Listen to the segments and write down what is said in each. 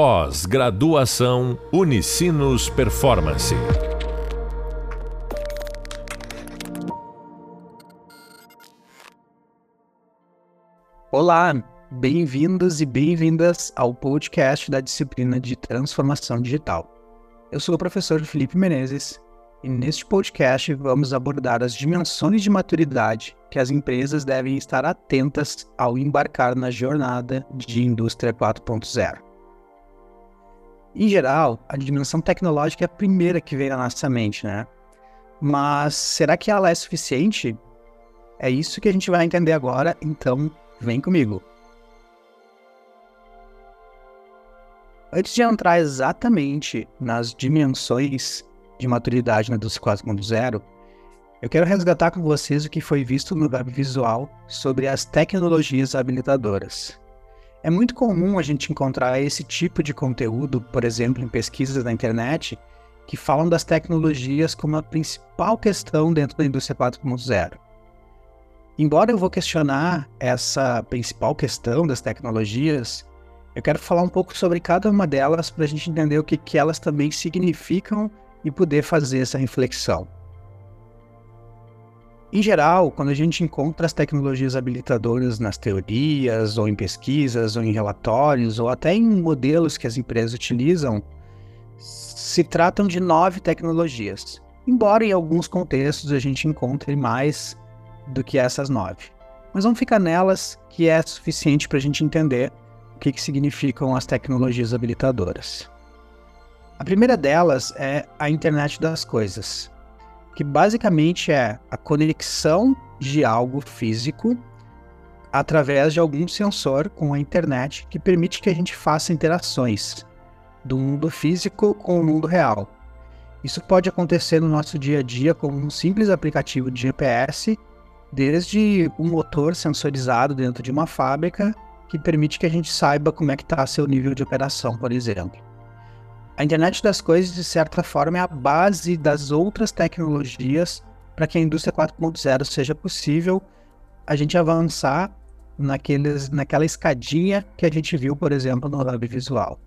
Pós-graduação Unicinos Performance. Olá, bem-vindos e bem-vindas ao podcast da disciplina de Transformação Digital. Eu sou o professor Felipe Menezes e neste podcast vamos abordar as dimensões de maturidade que as empresas devem estar atentas ao embarcar na jornada de indústria 4.0. Em geral, a dimensão tecnológica é a primeira que vem na nossa mente, né? Mas será que ela é suficiente? É isso que a gente vai entender agora, então vem comigo. Antes de entrar exatamente nas dimensões de maturidade na indústria 4.0, eu quero resgatar com vocês o que foi visto no web visual sobre as tecnologias habilitadoras. É muito comum a gente encontrar esse tipo de conteúdo, por exemplo, em pesquisas na internet, que falam das tecnologias como a principal questão dentro da indústria 4.0. Embora eu vou questionar essa principal questão das tecnologias, eu quero falar um pouco sobre cada uma delas para a gente entender o que, que elas também significam e poder fazer essa reflexão. Em geral, quando a gente encontra as tecnologias habilitadoras nas teorias, ou em pesquisas, ou em relatórios, ou até em modelos que as empresas utilizam, se tratam de nove tecnologias. Embora em alguns contextos a gente encontre mais do que essas nove. Mas vamos ficar nelas, que é suficiente para a gente entender o que, que significam as tecnologias habilitadoras. A primeira delas é a internet das coisas que basicamente é a conexão de algo físico através de algum sensor com a internet que permite que a gente faça interações do mundo físico com o mundo real. Isso pode acontecer no nosso dia a dia com um simples aplicativo de GPS, desde um motor sensorizado dentro de uma fábrica que permite que a gente saiba como é que está seu nível de operação, por exemplo. A internet das coisas, de certa forma, é a base das outras tecnologias para que a indústria 4.0 seja possível a gente avançar naqueles, naquela escadinha que a gente viu, por exemplo, no Hub Visual.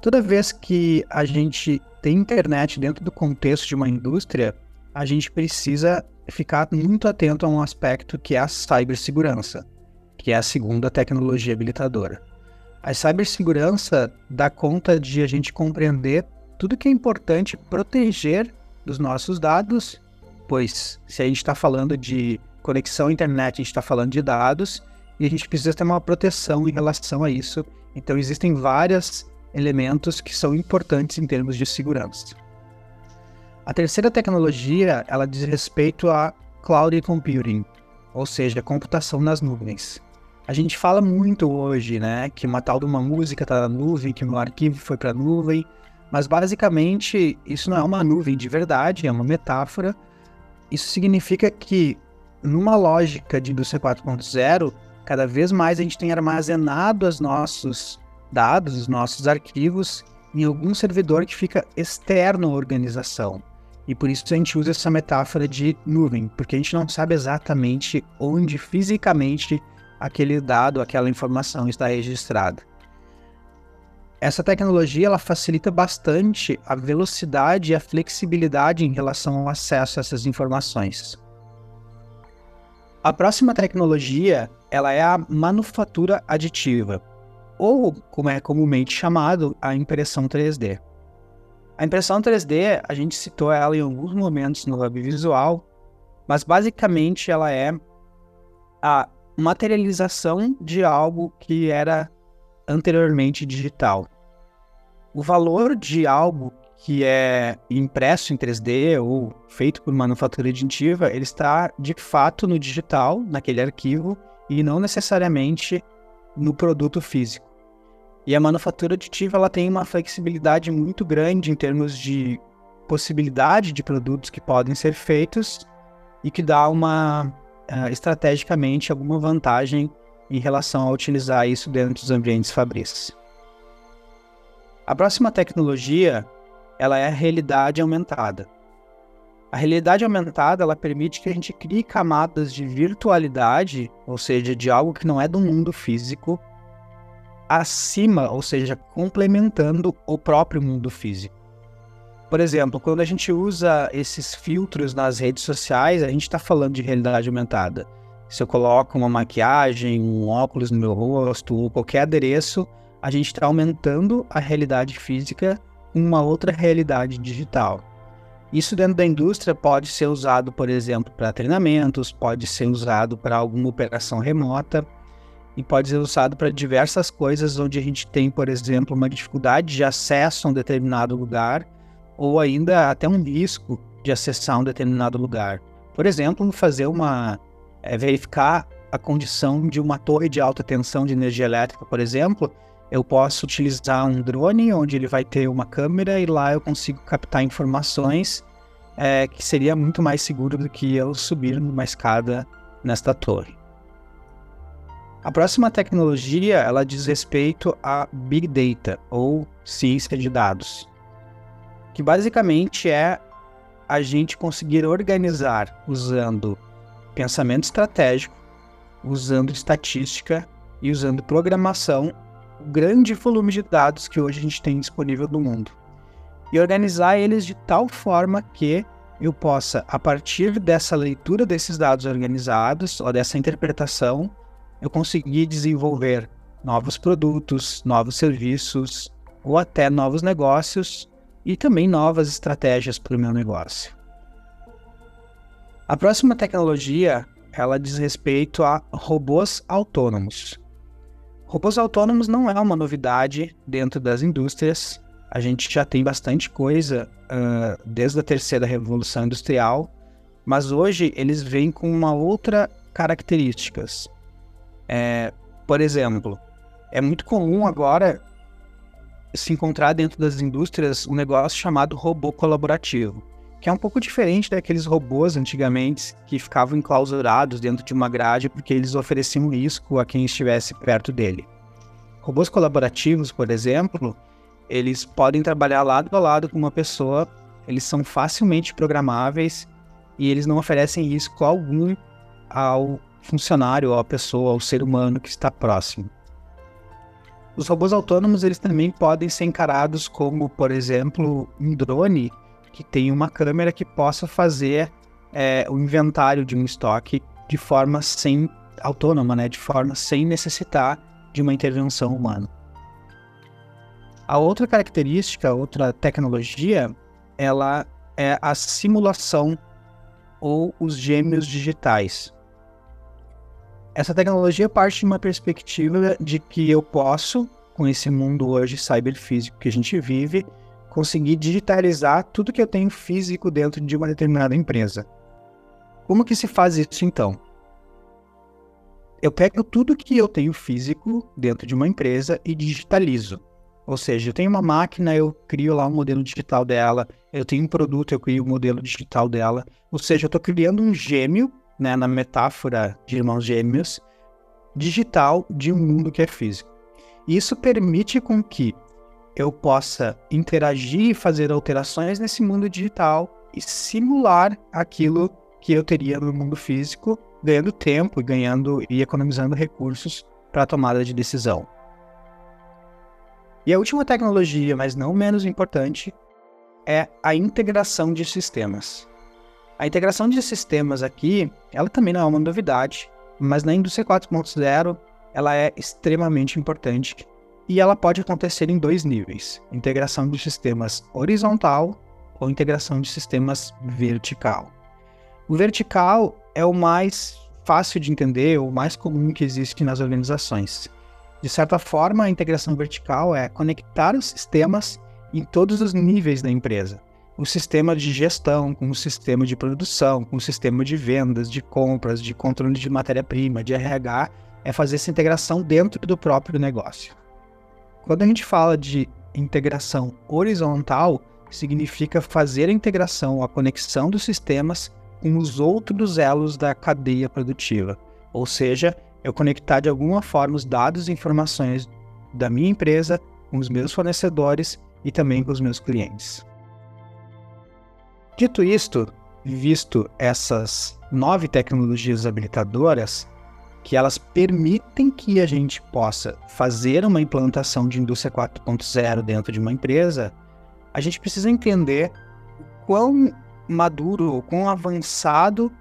Toda vez que a gente tem internet dentro do contexto de uma indústria, a gente precisa ficar muito atento a um aspecto que é a cibersegurança, que é a segunda tecnologia habilitadora. A cibersegurança dá conta de a gente compreender tudo que é importante proteger dos nossos dados, pois se a gente está falando de conexão à internet, a gente está falando de dados e a gente precisa ter uma proteção em relação a isso. Então existem vários elementos que são importantes em termos de segurança. A terceira tecnologia, ela diz respeito a cloud computing, ou seja, computação nas nuvens. A gente fala muito hoje, né, que uma tal de uma música está na nuvem, que um arquivo foi para nuvem, mas basicamente isso não é uma nuvem de verdade, é uma metáfora. Isso significa que numa lógica de indústria 4.0, cada vez mais a gente tem armazenado os nossos dados, os nossos arquivos em algum servidor que fica externo à organização. E por isso a gente usa essa metáfora de nuvem, porque a gente não sabe exatamente onde fisicamente aquele dado, aquela informação está registrada. Essa tecnologia ela facilita bastante a velocidade e a flexibilidade em relação ao acesso a essas informações. A próxima tecnologia ela é a manufatura aditiva, ou como é comumente chamado, a impressão 3D. A impressão 3D, a gente citou ela em alguns momentos no Hub Visual, mas basicamente ela é a materialização de algo que era anteriormente digital. O valor de algo que é impresso em 3D ou feito por manufatura aditiva, ele está de fato no digital, naquele arquivo, e não necessariamente no produto físico. E a manufatura aditiva ela tem uma flexibilidade muito grande em termos de possibilidade de produtos que podem ser feitos e que dá uma uh, estrategicamente alguma vantagem em relação a utilizar isso dentro dos ambientes fabris. A próxima tecnologia ela é a realidade aumentada. A realidade aumentada ela permite que a gente crie camadas de virtualidade, ou seja, de algo que não é do mundo físico, acima, ou seja, complementando o próprio mundo físico. Por exemplo, quando a gente usa esses filtros nas redes sociais, a gente está falando de realidade aumentada. Se eu coloco uma maquiagem, um óculos no meu rosto ou qualquer adereço, a gente está aumentando a realidade física com uma outra realidade digital. Isso dentro da indústria pode ser usado, por exemplo, para treinamentos, pode ser usado para alguma operação remota e pode ser usado para diversas coisas onde a gente tem, por exemplo, uma dificuldade de acesso a um determinado lugar ou ainda até um risco de acessar um determinado lugar. Por exemplo, fazer uma é, verificar a condição de uma torre de alta tensão de energia elétrica, por exemplo, eu posso utilizar um drone onde ele vai ter uma câmera e lá eu consigo captar informações é, que seria muito mais seguro do que eu subir numa escada nesta torre. A próxima tecnologia ela diz respeito a Big Data ou ciência de dados, que basicamente é a gente conseguir organizar usando pensamento estratégico, usando estatística e usando programação o grande volume de dados que hoje a gente tem disponível no mundo. E organizar eles de tal forma que eu possa, a partir dessa leitura desses dados organizados ou dessa interpretação, eu conseguir desenvolver novos produtos, novos serviços ou até novos negócios e também novas estratégias para o meu negócio. A próxima tecnologia ela diz respeito a robôs autônomos. Robôs autônomos não é uma novidade dentro das indústrias. A gente já tem bastante coisa uh, desde a terceira revolução industrial, mas hoje eles vêm com uma outra características. É, por exemplo, é muito comum agora se encontrar dentro das indústrias um negócio chamado robô colaborativo, que é um pouco diferente daqueles robôs antigamente que ficavam enclausurados dentro de uma grade porque eles ofereciam risco a quem estivesse perto dele. Robôs colaborativos, por exemplo, eles podem trabalhar lado a lado com uma pessoa, eles são facilmente programáveis e eles não oferecem risco algum ao funcionário, à pessoa, ao ser humano que está próximo. Os robôs autônomos eles também podem ser encarados como, por exemplo, um drone que tem uma câmera que possa fazer é, o inventário de um estoque de forma sem autônoma, né, de forma sem necessitar de uma intervenção humana. A outra característica, outra tecnologia, ela é a simulação ou os gêmeos digitais. Essa tecnologia parte de uma perspectiva de que eu posso, com esse mundo hoje cyberfísico que a gente vive, conseguir digitalizar tudo que eu tenho físico dentro de uma determinada empresa. Como que se faz isso então? Eu pego tudo que eu tenho físico dentro de uma empresa e digitalizo. Ou seja, eu tenho uma máquina, eu crio lá um modelo digital dela, eu tenho um produto, eu crio um modelo digital dela. Ou seja, eu estou criando um gêmeo, né, na metáfora de irmãos gêmeos, digital de um mundo que é físico. Isso permite com que eu possa interagir e fazer alterações nesse mundo digital e simular aquilo que eu teria no mundo físico, ganhando tempo e ganhando e economizando recursos para a tomada de decisão. E a última tecnologia, mas não menos importante, é a integração de sistemas. A integração de sistemas aqui, ela também não é uma novidade, mas na indústria 4.0 ela é extremamente importante e ela pode acontecer em dois níveis: integração de sistemas horizontal ou integração de sistemas vertical. O vertical é o mais fácil de entender, o mais comum que existe nas organizações. De certa forma, a integração vertical é conectar os sistemas em todos os níveis da empresa. O sistema de gestão, com o sistema de produção, com o sistema de vendas, de compras, de controle de matéria-prima, de RH, é fazer essa integração dentro do próprio negócio. Quando a gente fala de integração horizontal, significa fazer a integração, a conexão dos sistemas com os outros elos da cadeia produtiva. Ou seja, eu conectar de alguma forma os dados e informações da minha empresa com os meus fornecedores e também com os meus clientes. Dito isto, visto essas nove tecnologias habilitadoras, que elas permitem que a gente possa fazer uma implantação de indústria 4.0 dentro de uma empresa, a gente precisa entender quão maduro ou quão avançado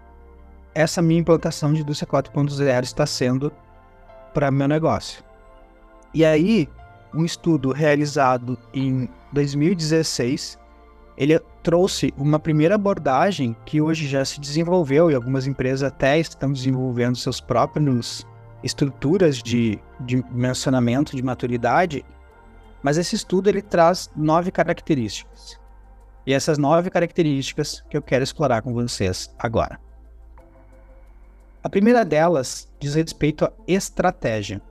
essa minha implantação de indústria 4.0 está sendo para meu negócio. E aí, um estudo realizado em 2016, ele trouxe uma primeira abordagem que hoje já se desenvolveu e algumas empresas até estão desenvolvendo seus próprios estruturas de, mencionamento de maturidade, mas esse estudo ele traz nove características. E essas nove características que eu quero explorar com vocês agora. A primeira delas diz respeito à estratégia.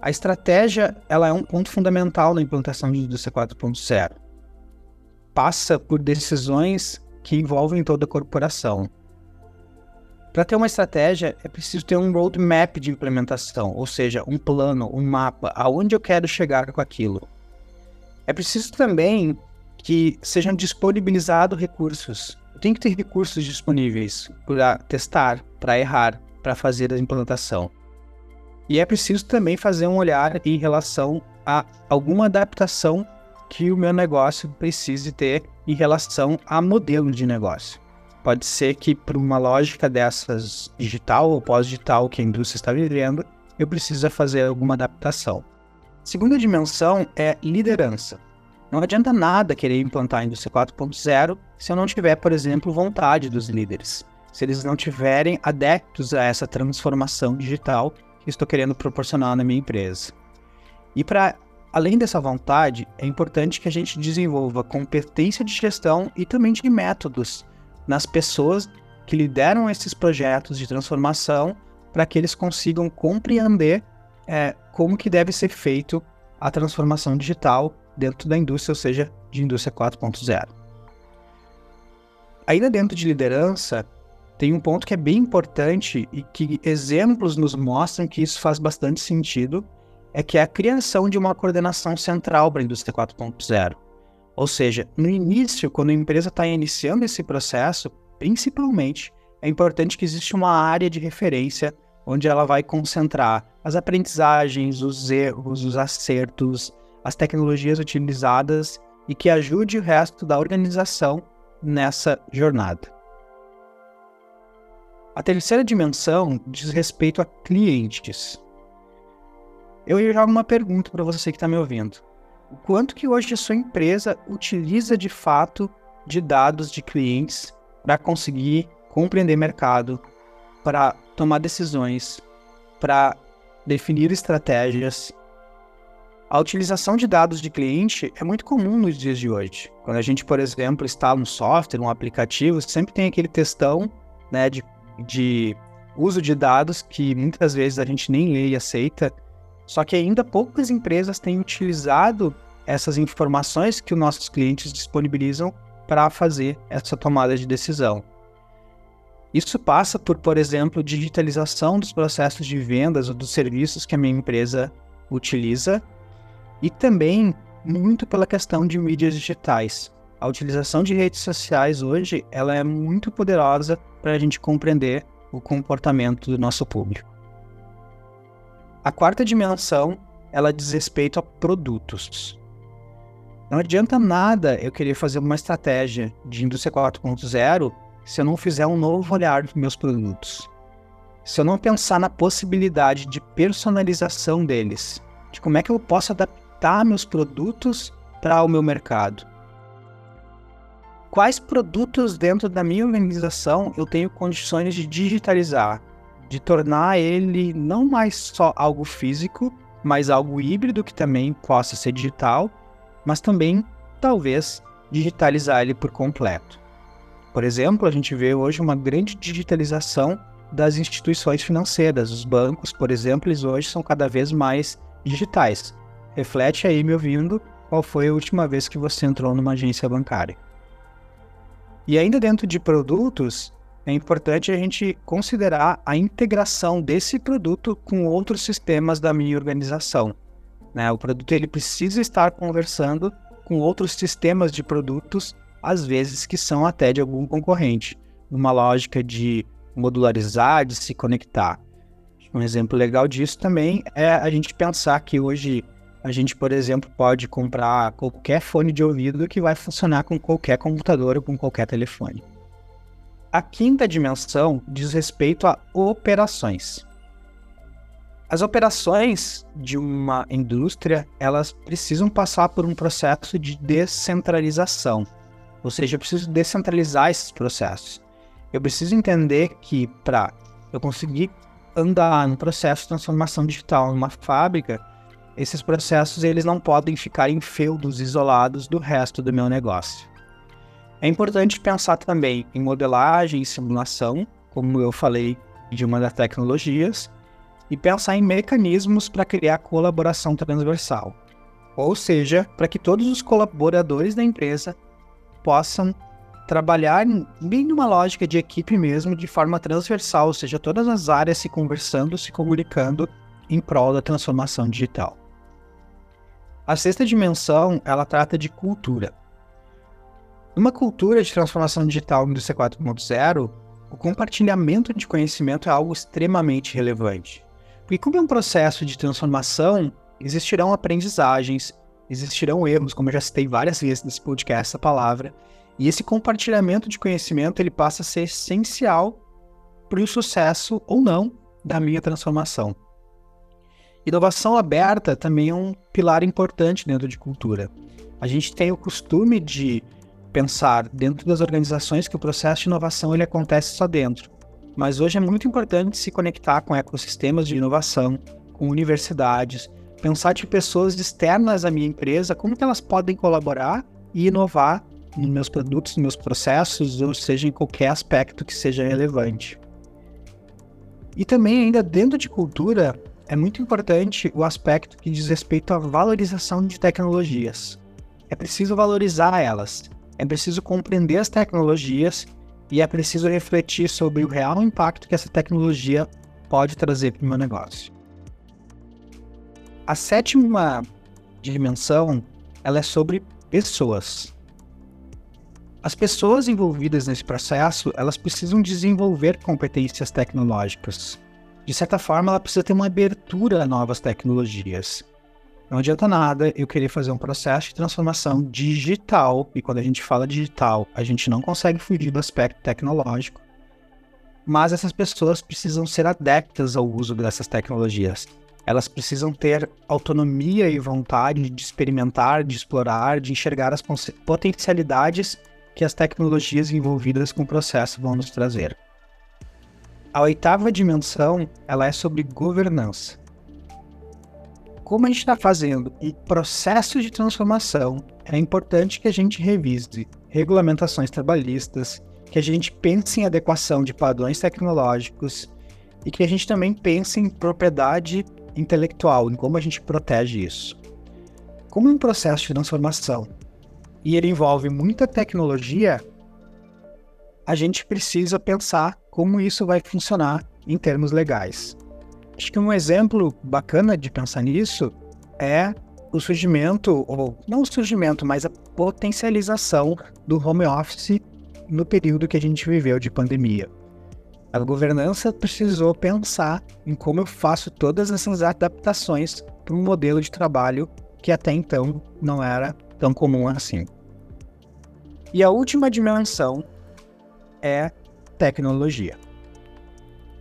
A estratégia ela é um ponto fundamental na implantação de indústria 4.0. Passa por decisões que envolvem toda a corporação. Para ter uma estratégia, é preciso ter um roadmap de implementação, ou seja, um plano, um mapa, aonde eu quero chegar com aquilo. É preciso também que sejam disponibilizados recursos. Tenho que ter recursos disponíveis para testar, para errar, para fazer a implantação. E é preciso também fazer um olhar em relação a alguma adaptação que o meu negócio precise ter em relação a modelo de negócio. Pode ser que, por uma lógica dessas digital ou pós-digital que a indústria está vivendo, eu precisa fazer alguma adaptação. Segunda dimensão é liderança. Não adianta nada querer implantar a indústria 4.0 se eu não tiver, por exemplo, vontade dos líderes. Se eles não tiverem adeptos a essa transformação digital que estou querendo proporcionar na minha empresa. E para além dessa vontade, é importante que a gente desenvolva competência de gestão e também de métodos nas pessoas que lideram esses projetos de transformação para que eles consigam compreender é, como que deve ser feito a transformação digital dentro da indústria, ou seja, de indústria 4.0. Ainda dentro de liderança, tem um ponto que é bem importante e que exemplos nos mostram que isso faz bastante sentido, é que é a criação de uma coordenação central para a indústria 4.0. Ou seja, no início, quando a empresa está iniciando esse processo, principalmente, é importante que exista uma área de referência onde ela vai concentrar as aprendizagens, os erros, os acertos, as tecnologias utilizadas e que ajude o resto da organização nessa jornada. A terceira dimensão diz respeito a clientes. Eu jogo uma pergunta para você que está me ouvindo. O quanto que hoje a sua empresa utiliza de fato de dados de clientes para conseguir compreender mercado, para tomar decisões, para definir estratégias. A utilização de dados de cliente é muito comum nos dias de hoje. Quando a gente, por exemplo, instala um software, um aplicativo, sempre tem aquele testão né, de de uso de dados que muitas vezes a gente nem lê e aceita, só que ainda poucas empresas têm utilizado essas informações que os nossos clientes disponibilizam para fazer essa tomada de decisão. Isso passa por, por exemplo, digitalização dos processos de vendas ou dos serviços que a minha empresa utiliza e também muito pela questão de mídias digitais. A utilização de redes sociais hoje ela é muito poderosa para a gente compreender o comportamento do nosso público. A quarta dimensão ela diz respeito a produtos. Não adianta nada eu querer fazer uma estratégia de indústria 4.0 se eu não fizer um novo olhar dos meus produtos. Se eu não pensar na possibilidade de personalização deles, de como é que eu posso adaptar meus produtos para o meu mercado quais produtos dentro da minha organização eu tenho condições de digitalizar, de tornar ele não mais só algo físico, mas algo híbrido que também possa ser digital, mas também talvez digitalizar ele por completo. Por exemplo, a gente vê hoje uma grande digitalização das instituições financeiras. Os bancos, por exemplo, eles hoje são cada vez mais digitais. Reflete aí, me ouvindo, qual foi a última vez que você entrou numa agência bancária. E ainda dentro de produtos, é importante a gente considerar a integração desse produto com outros sistemas da minha organização. Né? O produto ele precisa estar conversando com outros sistemas de produtos, às vezes que são até de algum concorrente, numa lógica de modularizar, de se conectar. Um exemplo legal disso também é a gente pensar que hoje a gente, por exemplo, pode comprar qualquer fone de ouvido que vai funcionar com qualquer computador ou com qualquer telefone. A quinta dimensão diz respeito a operações. As operações de uma indústria, elas precisam passar por um processo de descentralização. Ou seja, eu preciso descentralizar esses processos. Eu preciso entender que para eu conseguir andar no processo de transformação digital numa fábrica, esses processos eles não podem ficar em feudos isolados do resto do meu negócio. É importante pensar também em modelagem e simulação, como eu falei de uma das tecnologias, e pensar em mecanismos para criar colaboração transversal. Ou seja, para que todos os colaboradores da empresa possam trabalhar bem numa lógica de equipe mesmo, de forma transversal, ou seja, todas as áreas se conversando, se comunicando em prol da transformação digital. A sexta dimensão, ela trata de cultura. Numa cultura de transformação digital indústria 4.0, o compartilhamento de conhecimento é algo extremamente relevante. Porque como é um processo de transformação, existirão aprendizagens, existirão erros, como eu já citei várias vezes nesse podcast essa palavra, e esse compartilhamento de conhecimento ele passa a ser essencial para o sucesso ou não da minha transformação. Inovação aberta também é um pilar importante dentro de cultura. A gente tem o costume de pensar dentro das organizações que o processo de inovação ele acontece só dentro. Mas hoje é muito importante se conectar com ecossistemas de inovação, com universidades, pensar de pessoas externas à minha empresa, como que elas podem colaborar e inovar nos meus produtos, nos meus processos, ou seja, em qualquer aspecto que seja relevante. E também, ainda dentro de cultura, é muito importante o aspecto que diz respeito à valorização de tecnologias. É preciso valorizar elas, é preciso compreender as tecnologias e é preciso refletir sobre o real impacto que essa tecnologia pode trazer para o meu negócio. A sétima dimensão ela é sobre pessoas. As pessoas envolvidas nesse processo elas precisam desenvolver competências tecnológicas. De certa forma, ela precisa ter uma abertura a novas tecnologias. Não adianta nada eu querer fazer um processo de transformação digital, e quando a gente fala digital, a gente não consegue fugir do aspecto tecnológico. Mas essas pessoas precisam ser adeptas ao uso dessas tecnologias. Elas precisam ter autonomia e vontade de experimentar, de explorar, de enxergar as potencialidades que as tecnologias envolvidas com o processo vão nos trazer. A oitava dimensão, ela é sobre governança como a gente está fazendo um processo de transformação, é importante que a gente revise regulamentações trabalhistas, que a gente pense em adequação de padrões tecnológicos e que a gente também pense em propriedade intelectual, em como a gente protege isso. Como um processo de transformação e ele envolve muita tecnologia, a gente precisa pensar como isso vai funcionar em termos legais. Acho que um exemplo bacana de pensar nisso é o surgimento, ou não o surgimento, mas a potencialização do home office no período que a gente viveu de pandemia. A governança precisou pensar em como eu faço todas essas adaptações para um modelo de trabalho que até então não era tão comum assim. E a última dimensão é tecnologia.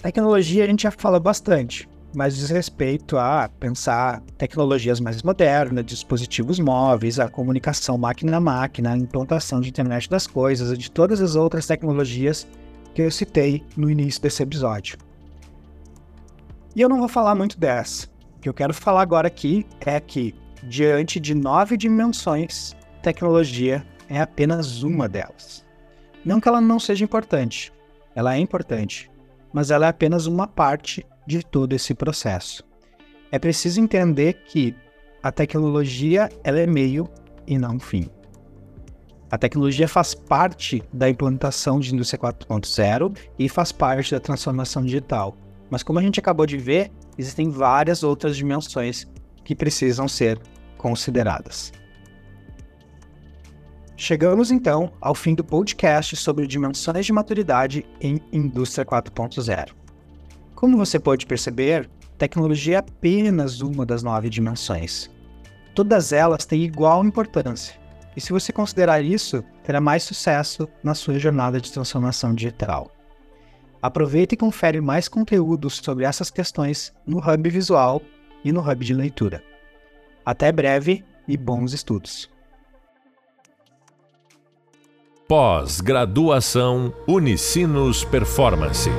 Tecnologia a gente já fala bastante, mas diz respeito a pensar tecnologias mais modernas, dispositivos móveis, a comunicação máquina a máquina, a implantação de internet das coisas de todas as outras tecnologias que eu citei no início desse episódio. E eu não vou falar muito dessa. O que eu quero falar agora aqui é que, diante de nove dimensões, tecnologia é apenas uma delas. Não que ela não seja importante, ela é importante, mas ela é apenas uma parte de todo esse processo. É preciso entender que a tecnologia ela é meio e não fim. A tecnologia faz parte da implantação de indústria 4.0 e faz parte da transformação digital. Mas como a gente acabou de ver, existem várias outras dimensões que precisam ser consideradas. Chegamos então ao fim do podcast sobre dimensões de maturidade em indústria 4.0. Como você pode perceber, tecnologia é apenas uma das nove dimensões. Todas elas têm igual importância. E se você considerar isso, terá mais sucesso na sua jornada de transformação digital. Aproveita e confere mais conteúdos sobre essas questões no Hub Visual e no Hub de Leitura. Até breve e bons estudos. Pós-graduação Unicinos Performance.